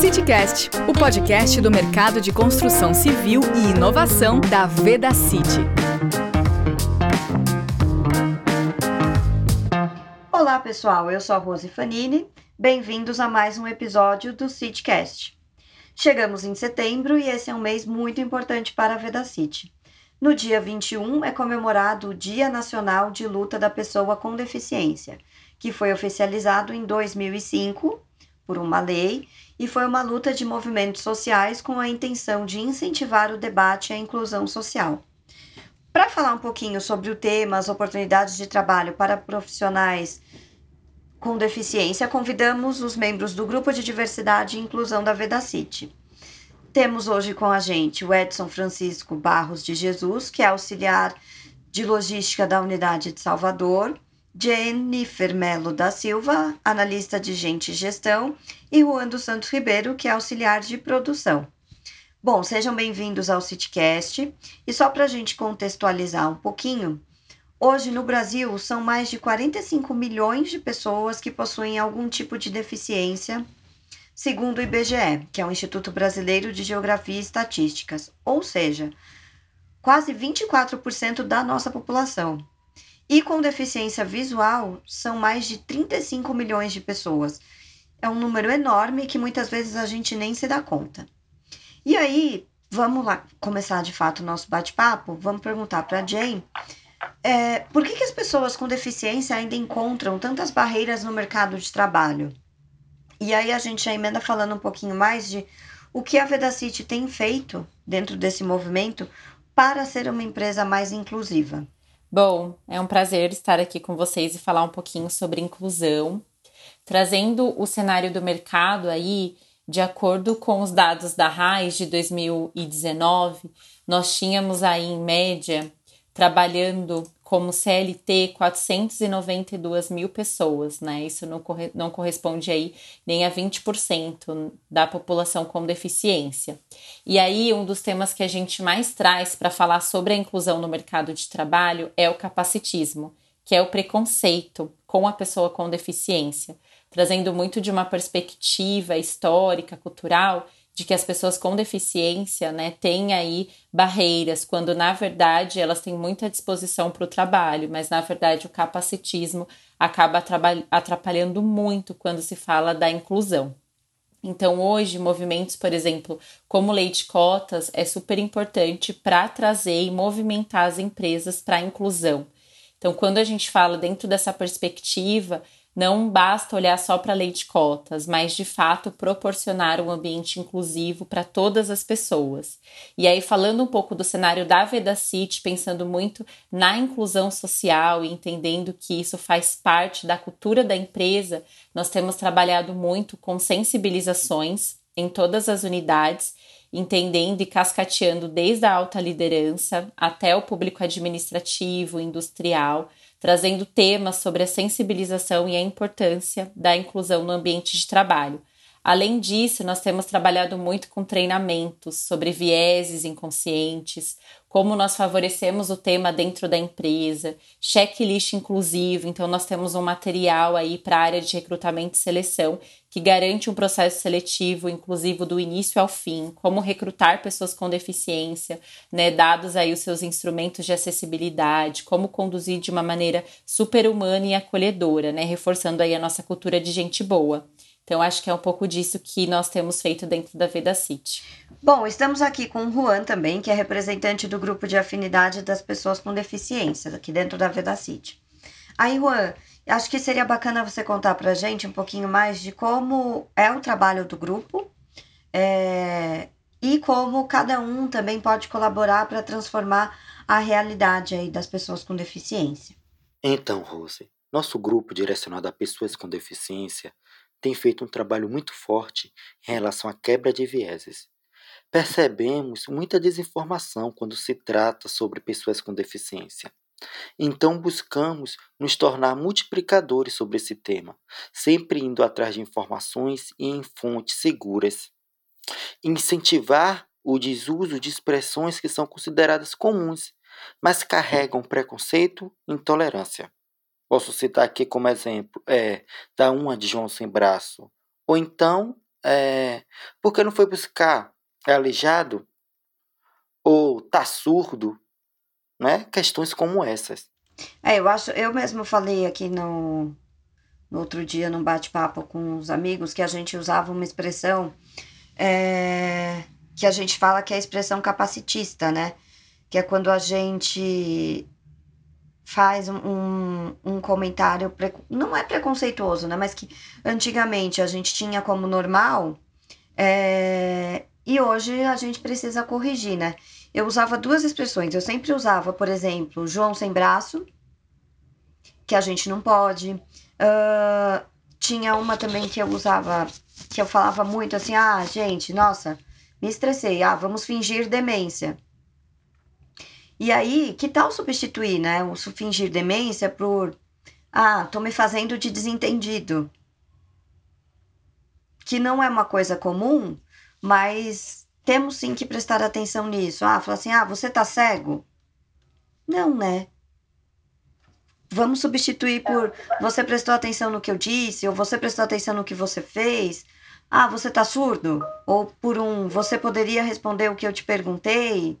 CityCast, o podcast do mercado de construção civil e inovação da Veda City. Olá, pessoal. Eu sou a Rose Fanini. Bem-vindos a mais um episódio do CityCast. Chegamos em setembro e esse é um mês muito importante para a Veda City. No dia 21 é comemorado o Dia Nacional de Luta da Pessoa com Deficiência, que foi oficializado em 2005 por uma lei e foi uma luta de movimentos sociais com a intenção de incentivar o debate e a inclusão social. Para falar um pouquinho sobre o tema, as oportunidades de trabalho para profissionais com deficiência, convidamos os membros do Grupo de Diversidade e Inclusão da Vedacity. Temos hoje com a gente o Edson Francisco Barros de Jesus, que é auxiliar de logística da unidade de Salvador, Jennifer Melo da Silva, analista de gente e gestão, e Juan dos Santos Ribeiro, que é auxiliar de produção. Bom, sejam bem-vindos ao CityCast. E só para a gente contextualizar um pouquinho, hoje no Brasil são mais de 45 milhões de pessoas que possuem algum tipo de deficiência, segundo o IBGE, que é o Instituto Brasileiro de Geografia e Estatísticas, ou seja, quase 24% da nossa população. E com deficiência visual, são mais de 35 milhões de pessoas. É um número enorme que muitas vezes a gente nem se dá conta. E aí, vamos lá começar de fato o nosso bate-papo? Vamos perguntar para a Jane é, por que, que as pessoas com deficiência ainda encontram tantas barreiras no mercado de trabalho? E aí a gente já emenda falando um pouquinho mais de o que a Vedacity tem feito dentro desse movimento para ser uma empresa mais inclusiva. Bom, é um prazer estar aqui com vocês e falar um pouquinho sobre inclusão, trazendo o cenário do mercado aí, de acordo com os dados da RAIS de 2019, nós tínhamos aí em média trabalhando como CLT 492 mil pessoas, né? Isso não, corre não corresponde aí nem a 20% da população com deficiência. E aí, um dos temas que a gente mais traz para falar sobre a inclusão no mercado de trabalho é o capacitismo, que é o preconceito com a pessoa com deficiência, trazendo muito de uma perspectiva histórica, cultural de que as pessoas com deficiência, né, têm aí barreiras, quando na verdade elas têm muita disposição para o trabalho, mas na verdade o capacitismo acaba atrapalhando muito quando se fala da inclusão. Então, hoje, movimentos, por exemplo, como Leite Cotas, é super importante para trazer e movimentar as empresas para a inclusão. Então, quando a gente fala dentro dessa perspectiva, não basta olhar só para a lei de cotas, mas de fato proporcionar um ambiente inclusivo para todas as pessoas. E aí, falando um pouco do cenário da Vedacity, pensando muito na inclusão social e entendendo que isso faz parte da cultura da empresa, nós temos trabalhado muito com sensibilizações em todas as unidades entendendo e cascateando desde a alta liderança até o público administrativo, industrial, trazendo temas sobre a sensibilização e a importância da inclusão no ambiente de trabalho. Além disso, nós temos trabalhado muito com treinamentos sobre vieses inconscientes, como nós favorecemos o tema dentro da empresa, checklist inclusivo. Então, nós temos um material aí para a área de recrutamento e seleção que garante um processo seletivo inclusivo do início ao fim, como recrutar pessoas com deficiência, né, dados aí os seus instrumentos de acessibilidade, como conduzir de uma maneira super humana e acolhedora, né, reforçando aí a nossa cultura de gente boa. Então, acho que é um pouco disso que nós temos feito dentro da Veda City. Bom, estamos aqui com o Juan também, que é representante do grupo de afinidade das pessoas com deficiência, aqui dentro da Veda City. Aí, Juan, Acho que seria bacana você contar para a gente um pouquinho mais de como é o trabalho do grupo é, e como cada um também pode colaborar para transformar a realidade aí das pessoas com deficiência. Então, Rose, nosso grupo direcionado a pessoas com deficiência tem feito um trabalho muito forte em relação à quebra de vieses. Percebemos muita desinformação quando se trata sobre pessoas com deficiência. Então buscamos nos tornar multiplicadores sobre esse tema, sempre indo atrás de informações e em fontes seguras. Incentivar o desuso de expressões que são consideradas comuns, mas carregam preconceito e intolerância. Posso citar aqui como exemplo é da uma de João sem braço, ou então É, por que não foi buscar? É aleijado? Ou tá surdo? Né? Questões como essas. É, eu acho, eu mesmo falei aqui no, no outro dia, num bate-papo com os amigos, que a gente usava uma expressão é, que a gente fala que é a expressão capacitista, né? Que é quando a gente faz um, um comentário, não é preconceituoso, né? Mas que antigamente a gente tinha como normal é, e hoje a gente precisa corrigir, né? Eu usava duas expressões. Eu sempre usava, por exemplo, João sem braço, que a gente não pode. Uh, tinha uma também que eu usava, que eu falava muito assim: ah, gente, nossa, me estressei, ah, vamos fingir demência. E aí, que tal substituir, né, o fingir demência por ah, tô me fazendo de desentendido. Que não é uma coisa comum, mas temos sim que prestar atenção nisso. Ah, falar assim: "Ah, você tá cego?" Não, né? Vamos substituir por você prestou atenção no que eu disse, ou você prestou atenção no que você fez. Ah, você tá surdo? Ou por um você poderia responder o que eu te perguntei?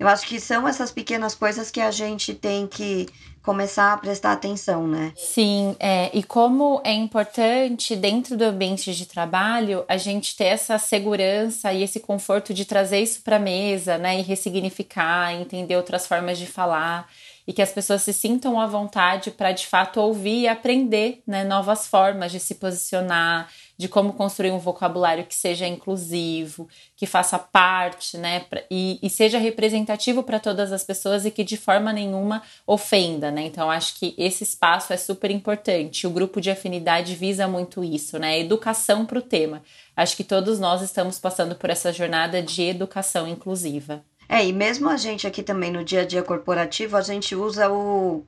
Eu acho que são essas pequenas coisas que a gente tem que começar a prestar atenção, né? Sim, é, e como é importante dentro do ambiente de trabalho a gente ter essa segurança e esse conforto de trazer isso para a mesa, né? E ressignificar, entender outras formas de falar e que as pessoas se sintam à vontade para de fato ouvir e aprender né, novas formas de se posicionar, de como construir um vocabulário que seja inclusivo, que faça parte, né, pra, e, e, seja representativo para todas as pessoas e que de forma nenhuma ofenda, né? Então acho que esse espaço é super importante. O grupo de afinidade visa muito isso, né? Educação para o tema. Acho que todos nós estamos passando por essa jornada de educação inclusiva. É, e mesmo a gente aqui também no dia a dia corporativo, a gente usa o.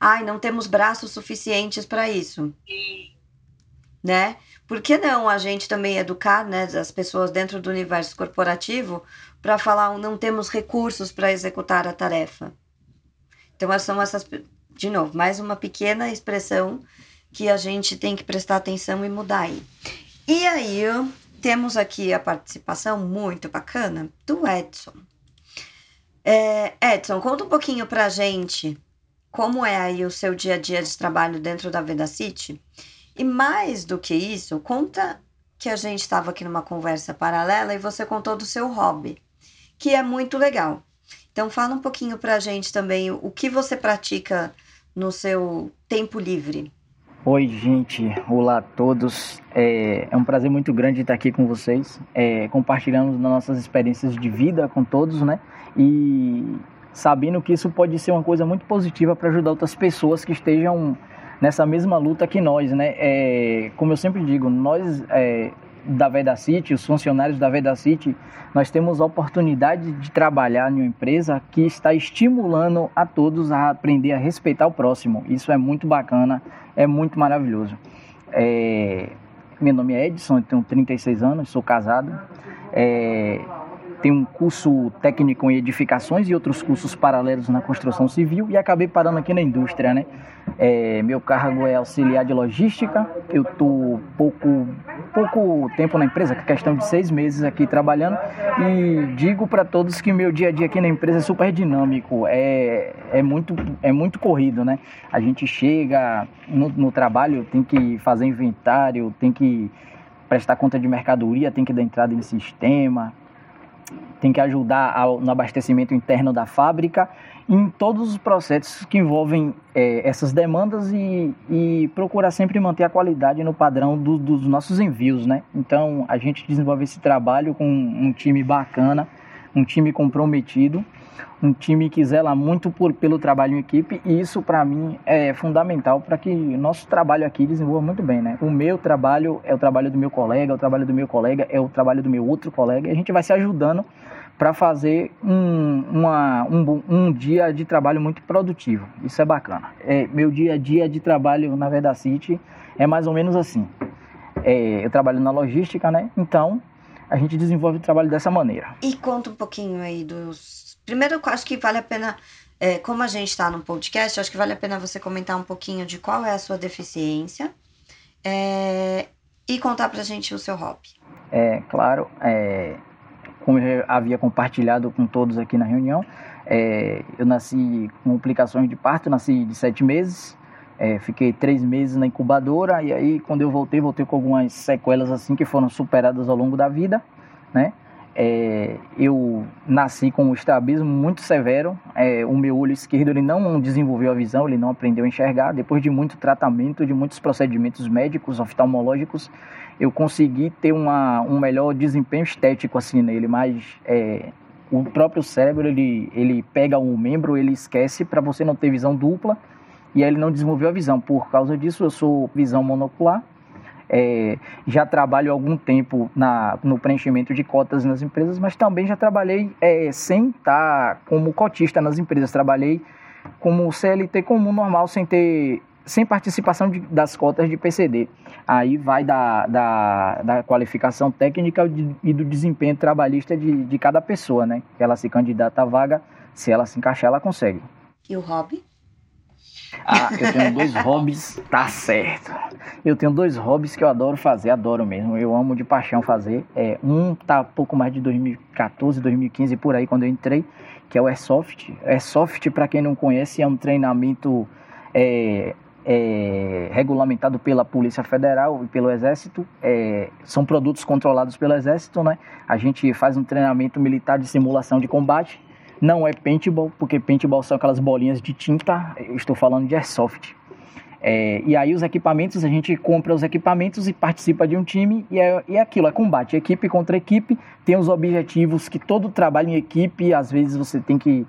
Ai, não temos braços suficientes para isso. Né? Por que não a gente também educar né, as pessoas dentro do universo corporativo para falar não temos recursos para executar a tarefa? Então, são essas. De novo, mais uma pequena expressão que a gente tem que prestar atenção e mudar aí. E aí, temos aqui a participação muito bacana do Edson. É, Edson, conta um pouquinho pra gente como é aí o seu dia a dia de trabalho dentro da Veda City. E mais do que isso, conta que a gente estava aqui numa conversa paralela e você contou do seu hobby, que é muito legal. Então fala um pouquinho pra gente também o que você pratica no seu tempo livre. Oi, gente. Olá a todos. É, é um prazer muito grande estar aqui com vocês, é, compartilhando nossas experiências de vida com todos, né? E sabendo que isso pode ser uma coisa muito positiva para ajudar outras pessoas que estejam nessa mesma luta que nós, né? É, como eu sempre digo, nós é, da Veda City, os funcionários da Veda City, nós temos a oportunidade de trabalhar em uma empresa que está estimulando a todos a aprender a respeitar o próximo. Isso é muito bacana é muito maravilhoso. É, meu nome é Edson, tenho 36 anos, sou casado. É, tenho um curso técnico em edificações e outros cursos paralelos na construção civil e acabei parando aqui na indústria, né? É, meu cargo é auxiliar de logística. Eu estou pouco, pouco tempo na empresa, questão de seis meses aqui trabalhando e digo para todos que meu dia a dia aqui na empresa é super dinâmico, é, é, muito, é muito corrido, né? A gente chega no, no trabalho, tem que fazer inventário, tem que prestar conta de mercadoria, tem que dar entrada em sistema, tem que ajudar ao, no abastecimento interno da fábrica, em todos os processos que envolvem é, essas demandas e, e procurar sempre manter a qualidade no padrão do, dos nossos envios, né? Então a gente desenvolve esse trabalho com um time bacana, um time comprometido, um time que zela muito por, pelo trabalho em equipe e isso para mim é fundamental para que o nosso trabalho aqui desenvolva muito bem, né? O meu trabalho é o trabalho do meu colega, é o trabalho do meu colega é o trabalho do meu outro colega e a gente vai se ajudando para fazer um, uma, um, um dia de trabalho muito produtivo. Isso é bacana. É, meu dia a dia de trabalho na Veda City é mais ou menos assim. É, eu trabalho na logística, né? Então a gente desenvolve o trabalho dessa maneira. E conta um pouquinho aí dos. Primeiro, eu acho que vale a pena. É, como a gente está no podcast, acho que vale a pena você comentar um pouquinho de qual é a sua deficiência é, e contar pra gente o seu hobby. é claro, é, como eu havia compartilhado com todos aqui na reunião, é, eu nasci com complicações de parto, nasci de sete meses, é, fiquei três meses na incubadora e aí quando eu voltei, voltei com algumas sequelas assim que foram superadas ao longo da vida, né? É, eu nasci com um estrabismo muito severo. É, o meu olho esquerdo ele não desenvolveu a visão, ele não aprendeu a enxergar. Depois de muito tratamento, de muitos procedimentos médicos, oftalmológicos, eu consegui ter uma, um melhor desempenho estético assim nele. Mas é, o próprio cérebro ele, ele pega um membro, ele esquece para você não ter visão dupla e aí ele não desenvolveu a visão. Por causa disso, eu sou visão monocular é, já trabalho algum tempo na, no preenchimento de cotas nas empresas, mas também já trabalhei é, sem estar como cotista nas empresas. Trabalhei como CLT comum, normal, sem ter sem participação de, das cotas de PCD. Aí vai da, da, da qualificação técnica e do desempenho trabalhista de, de cada pessoa, né? Que ela se candidata à vaga, se ela se encaixar, ela consegue. E o hobby? Ah, eu tenho dois hobbies, tá certo. Eu tenho dois hobbies que eu adoro fazer, adoro mesmo. Eu amo de paixão fazer. É, um tá pouco mais de 2014, 2015 por aí quando eu entrei, que é o Airsoft. Airsoft, para quem não conhece, é um treinamento é, é, regulamentado pela Polícia Federal e pelo Exército. É, são produtos controlados pelo Exército, né? A gente faz um treinamento militar de simulação de combate não é paintball, porque paintball são aquelas bolinhas de tinta, eu estou falando de airsoft. É, e aí os equipamentos, a gente compra os equipamentos e participa de um time e é, e é aquilo, é combate, equipe contra equipe, tem os objetivos que todo trabalho em equipe, às vezes você tem que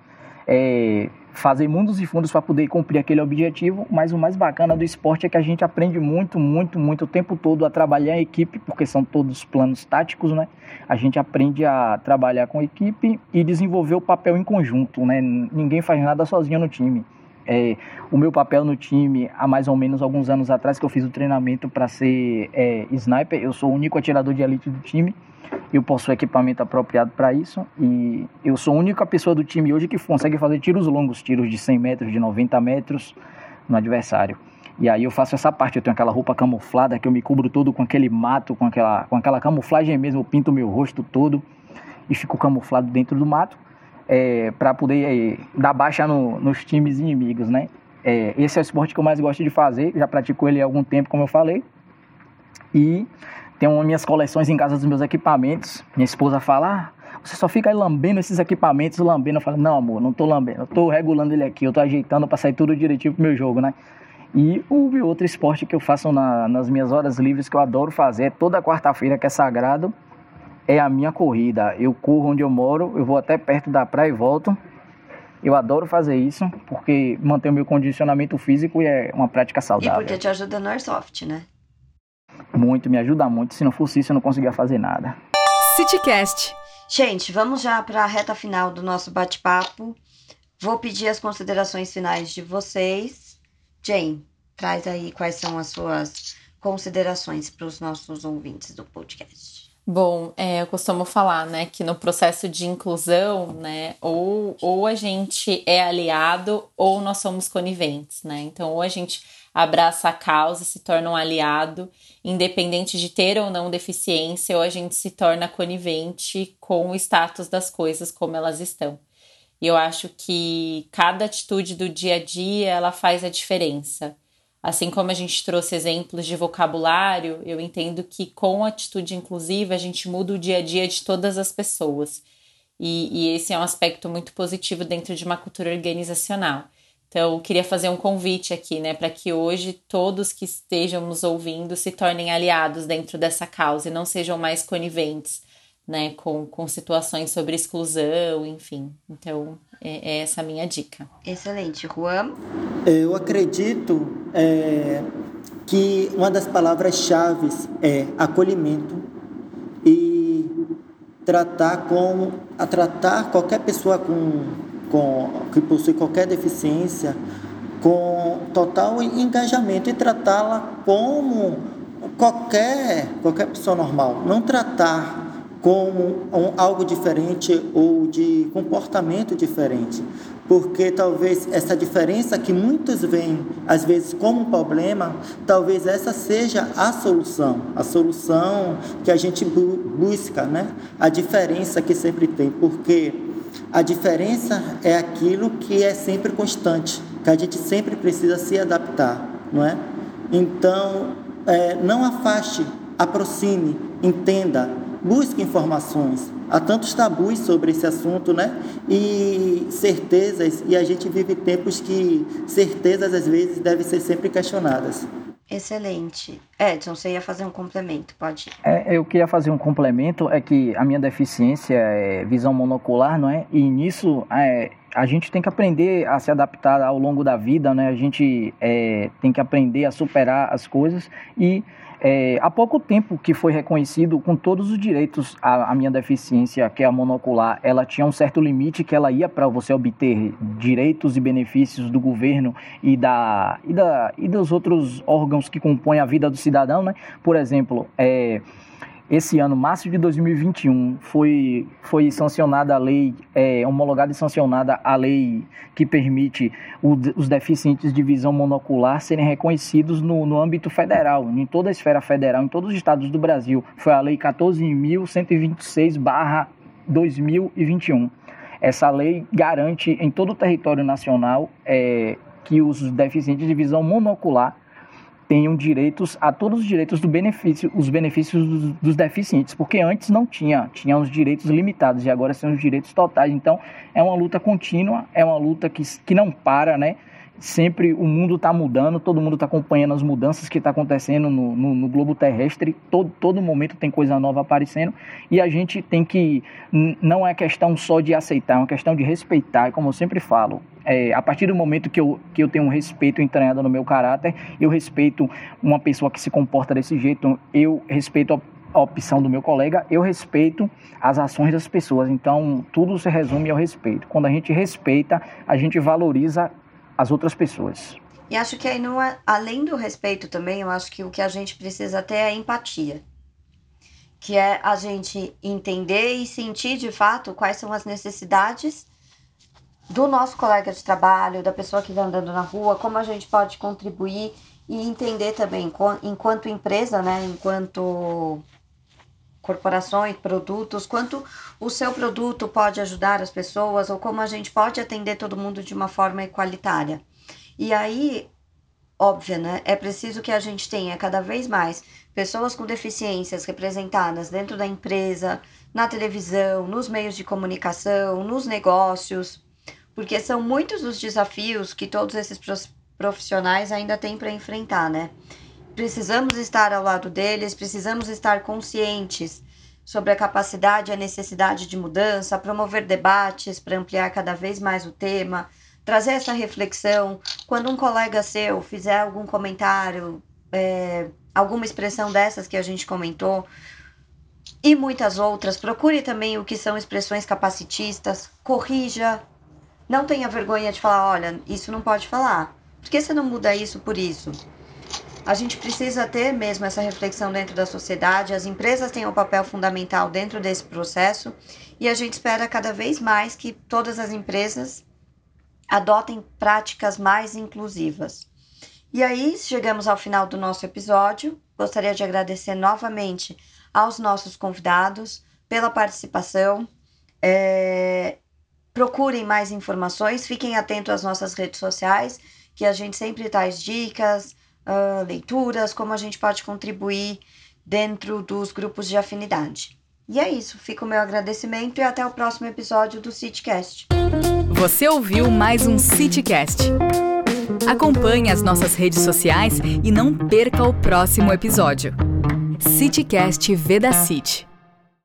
é, fazer mundos e fundos para poder cumprir aquele objetivo, mas o mais bacana do esporte é que a gente aprende muito, muito, muito o tempo todo a trabalhar em equipe, porque são todos planos táticos, né? A gente aprende a trabalhar com equipe e desenvolver o papel em conjunto, né? Ninguém faz nada sozinho no time. É, o meu papel no time, há mais ou menos alguns anos atrás que eu fiz o treinamento para ser é, sniper, eu sou o único atirador de elite do time eu possuo equipamento apropriado para isso e eu sou a única pessoa do time hoje que consegue fazer tiros longos, tiros de 100 metros, de 90 metros no adversário. E aí eu faço essa parte, eu tenho aquela roupa camuflada que eu me cubro todo com aquele mato, com aquela, com aquela camuflagem mesmo, eu pinto meu rosto todo e fico camuflado dentro do mato é, para poder é, dar baixa no, nos times inimigos, né? É, esse é o esporte que eu mais gosto de fazer, já pratico ele há algum tempo, como eu falei. E tenho minhas coleções em casa dos meus equipamentos. Minha esposa fala: ah, você só fica aí lambendo esses equipamentos, lambendo. Eu falo: não, amor, não tô lambendo. Eu tô regulando ele aqui, eu tô ajeitando para sair tudo direitinho pro meu jogo, né? E o outro esporte que eu faço na, nas minhas horas livres que eu adoro fazer, é toda quarta-feira que é sagrado, é a minha corrida. Eu corro onde eu moro, eu vou até perto da praia e volto. Eu adoro fazer isso porque mantém o meu condicionamento físico e é uma prática saudável. E porque te ajuda no airsoft, né? muito, me ajuda muito. Se não fosse isso, eu não conseguia fazer nada. CityCast. Gente, vamos já para a reta final do nosso bate-papo. Vou pedir as considerações finais de vocês. Jane, traz aí quais são as suas considerações para os nossos ouvintes do podcast. Bom, é, eu costumo falar, né, que no processo de inclusão, né, ou, ou a gente é aliado ou nós somos coniventes, né? Então, ou a gente abraça a causa se torna um aliado, independente de ter ou não deficiência, ou a gente se torna conivente com o status das coisas como elas estão. E eu acho que cada atitude do dia a dia ela faz a diferença. Assim como a gente trouxe exemplos de vocabulário, eu entendo que com atitude inclusiva a gente muda o dia a dia de todas as pessoas. E, e esse é um aspecto muito positivo dentro de uma cultura organizacional. Então, queria fazer um convite aqui, né, para que hoje todos que estejam nos ouvindo se tornem aliados dentro dessa causa e não sejam mais coniventes, né, com, com situações sobre exclusão, enfim. Então, é, é essa a minha dica. Excelente. Juan? Eu acredito é, que uma das palavras-chave é acolhimento e tratar como a tratar qualquer pessoa com com, que possui qualquer deficiência com total engajamento e tratá-la como qualquer, qualquer pessoa normal. Não tratar com um, algo diferente ou de comportamento diferente. Porque talvez essa diferença que muitos veem, às vezes, como um problema, talvez essa seja a solução, a solução que a gente bu busca, né? a diferença que sempre tem. Porque a diferença é aquilo que é sempre constante, que a gente sempre precisa se adaptar, não é? Então, é, não afaste, aproxime, entenda, busque informações. Há tantos tabus sobre esse assunto, né? E certezas, e a gente vive tempos que certezas às vezes devem ser sempre questionadas. Excelente. Edson, você ia fazer um complemento, pode ir. É, eu queria fazer um complemento, é que a minha deficiência é visão monocular, não é? E nisso é, a gente tem que aprender a se adaptar ao longo da vida, né? A gente é, tem que aprender a superar as coisas e é, há pouco tempo que foi reconhecido com todos os direitos a, a, minha deficiência, que é a monocular, ela tinha um certo limite que ela ia para você obter direitos e benefícios do governo e, da, e, da, e dos outros órgãos que compõem a vida do cidadão, né? Por exemplo, é, esse ano, março de 2021, foi, foi sancionada a lei, é, homologada e sancionada a lei que permite o, os deficientes de visão monocular serem reconhecidos no, no âmbito federal, em toda a esfera federal, em todos os estados do Brasil. Foi a lei 14.126-2021. Essa lei garante em todo o território nacional é, que os deficientes de visão monocular tenham direitos a todos os direitos do benefício, os benefícios dos, dos, deficientes, porque antes não tinha, tinha os direitos limitados e agora são os direitos totais. Então é uma luta contínua, é uma luta que, que não para, né? Sempre o mundo está mudando, todo mundo está acompanhando as mudanças que está acontecendo no, no, no, globo terrestre, todo, todo momento tem coisa nova aparecendo e a gente tem que. Não é questão só de aceitar, é uma questão de respeitar, como eu sempre falo é, a partir do momento que eu, que eu tenho um respeito entranhado no meu caráter, eu respeito uma pessoa que se comporta desse jeito, eu respeito a opção do meu colega, eu respeito as ações das pessoas. Então, tudo se resume ao respeito. Quando a gente respeita, a gente valoriza as outras pessoas. E acho que aí, não é, além do respeito também, eu acho que o que a gente precisa ter é empatia. Que é a gente entender e sentir de fato quais são as necessidades do nosso colega de trabalho, da pessoa que está andando na rua, como a gente pode contribuir e entender também, enquanto empresa, né, enquanto corporações, produtos, quanto o seu produto pode ajudar as pessoas ou como a gente pode atender todo mundo de uma forma igualitária. E aí, óbvio, né, é preciso que a gente tenha cada vez mais pessoas com deficiências representadas dentro da empresa, na televisão, nos meios de comunicação, nos negócios, porque são muitos os desafios que todos esses profissionais ainda têm para enfrentar, né? Precisamos estar ao lado deles, precisamos estar conscientes sobre a capacidade e a necessidade de mudança, promover debates para ampliar cada vez mais o tema, trazer essa reflexão. Quando um colega seu fizer algum comentário, é, alguma expressão dessas que a gente comentou, e muitas outras, procure também o que são expressões capacitistas, corrija, não tenha vergonha de falar, olha, isso não pode falar. Por que você não muda isso por isso? A gente precisa ter mesmo essa reflexão dentro da sociedade, as empresas têm um papel fundamental dentro desse processo e a gente espera cada vez mais que todas as empresas adotem práticas mais inclusivas. E aí, chegamos ao final do nosso episódio. Gostaria de agradecer novamente aos nossos convidados pela participação. É, Procurem mais informações, fiquem atentos às nossas redes sociais, que a gente sempre traz dicas, uh, leituras, como a gente pode contribuir dentro dos grupos de afinidade. E é isso, fica o meu agradecimento e até o próximo episódio do CityCast. Você ouviu mais um CityCast. Acompanhe as nossas redes sociais e não perca o próximo episódio. CityCast Veda City.